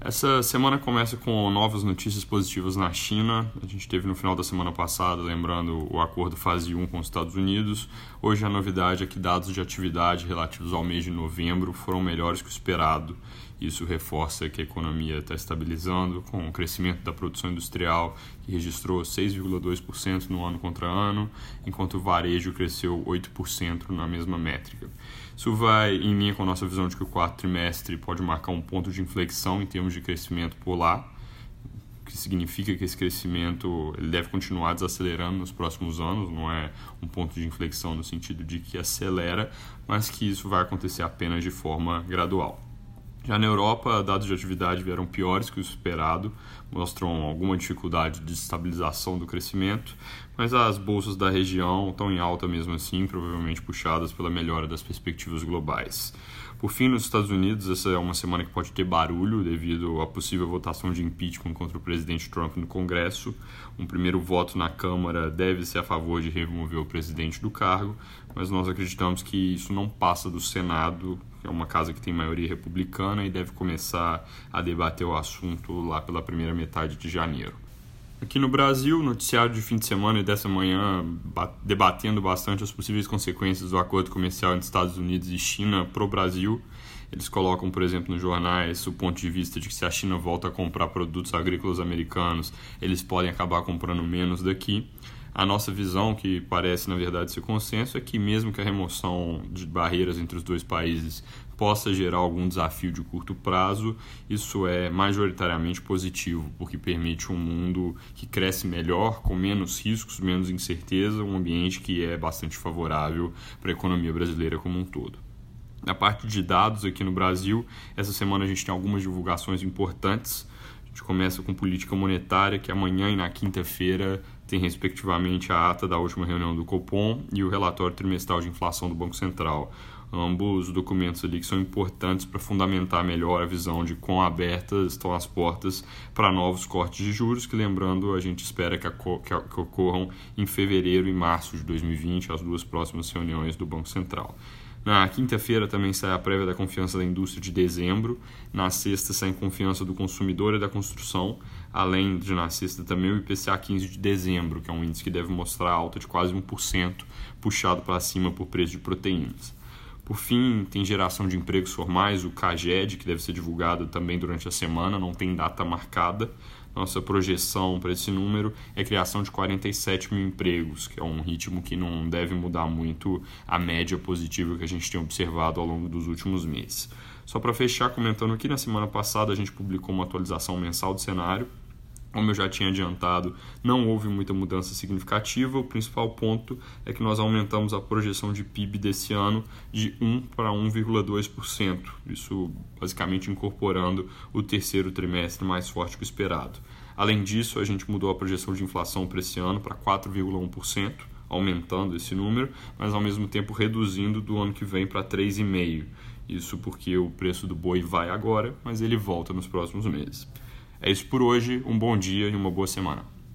Essa semana começa com novas notícias positivas na China. A gente teve no final da semana passada, lembrando o acordo fase 1 com os Estados Unidos. Hoje a novidade é que dados de atividade relativos ao mês de novembro foram melhores que o esperado. Isso reforça que a economia está estabilizando, com o crescimento da produção industrial, que registrou 6,2% no ano contra ano, enquanto o varejo cresceu 8% na mesma métrica. Isso vai em linha com a nossa visão de que o quarto trimestre pode marcar um ponto de inflexão em termos de crescimento por lá, que significa que esse crescimento ele deve continuar desacelerando nos próximos anos, não é um ponto de inflexão no sentido de que acelera, mas que isso vai acontecer apenas de forma gradual. Já na Europa, dados de atividade vieram piores que o esperado, mostram alguma dificuldade de estabilização do crescimento, mas as bolsas da região estão em alta mesmo assim, provavelmente puxadas pela melhora das perspectivas globais. Por fim, nos Estados Unidos, essa é uma semana que pode ter barulho devido à possível votação de impeachment contra o presidente Trump no Congresso. Um primeiro voto na Câmara deve ser a favor de remover o presidente do cargo, mas nós acreditamos que isso não passa do Senado, que é uma casa que tem maioria republicana e deve começar a debater o assunto lá pela primeira metade de janeiro. Aqui no Brasil, noticiário de fim de semana e dessa manhã debatendo bastante as possíveis consequências do acordo comercial entre Estados Unidos e China para o Brasil. Eles colocam, por exemplo, nos jornais o ponto de vista de que se a China volta a comprar produtos agrícolas americanos, eles podem acabar comprando menos daqui. A nossa visão, que parece na verdade ser consenso, é que mesmo que a remoção de barreiras entre os dois países possa gerar algum desafio de curto prazo, isso é majoritariamente positivo, porque permite um mundo que cresce melhor, com menos riscos, menos incerteza, um ambiente que é bastante favorável para a economia brasileira como um todo. Na parte de dados aqui no Brasil, essa semana a gente tem algumas divulgações importantes gente começa com política monetária, que amanhã e na quinta-feira tem respectivamente a ata da última reunião do Copom e o relatório trimestral de inflação do Banco Central. Ambos documentos ali que são importantes para fundamentar melhor a visão de quão abertas estão as portas para novos cortes de juros, que lembrando, a gente espera que, que, que ocorram em fevereiro e março de 2020, as duas próximas reuniões do Banco Central. Na quinta-feira também sai a prévia da confiança da indústria de dezembro. Na sexta sai a confiança do consumidor e da construção, além de na sexta também o IPCA 15 de dezembro, que é um índice que deve mostrar alta de quase 1%, puxado para cima por preço de proteínas. Por fim, tem geração de empregos formais, o CAGED, que deve ser divulgado também durante a semana, não tem data marcada. Nossa projeção para esse número é criação de 47 mil empregos, que é um ritmo que não deve mudar muito a média positiva que a gente tem observado ao longo dos últimos meses. Só para fechar, comentando aqui, na semana passada a gente publicou uma atualização mensal do cenário como eu já tinha adiantado, não houve muita mudança significativa. O principal ponto é que nós aumentamos a projeção de PIB desse ano de 1 para 1,2%. Isso basicamente incorporando o terceiro trimestre mais forte que o esperado. Além disso, a gente mudou a projeção de inflação para esse ano para 4,1%, aumentando esse número, mas ao mesmo tempo reduzindo do ano que vem para 3,5%. Isso porque o preço do boi vai agora, mas ele volta nos próximos meses. É isso por hoje, um bom dia e uma boa semana.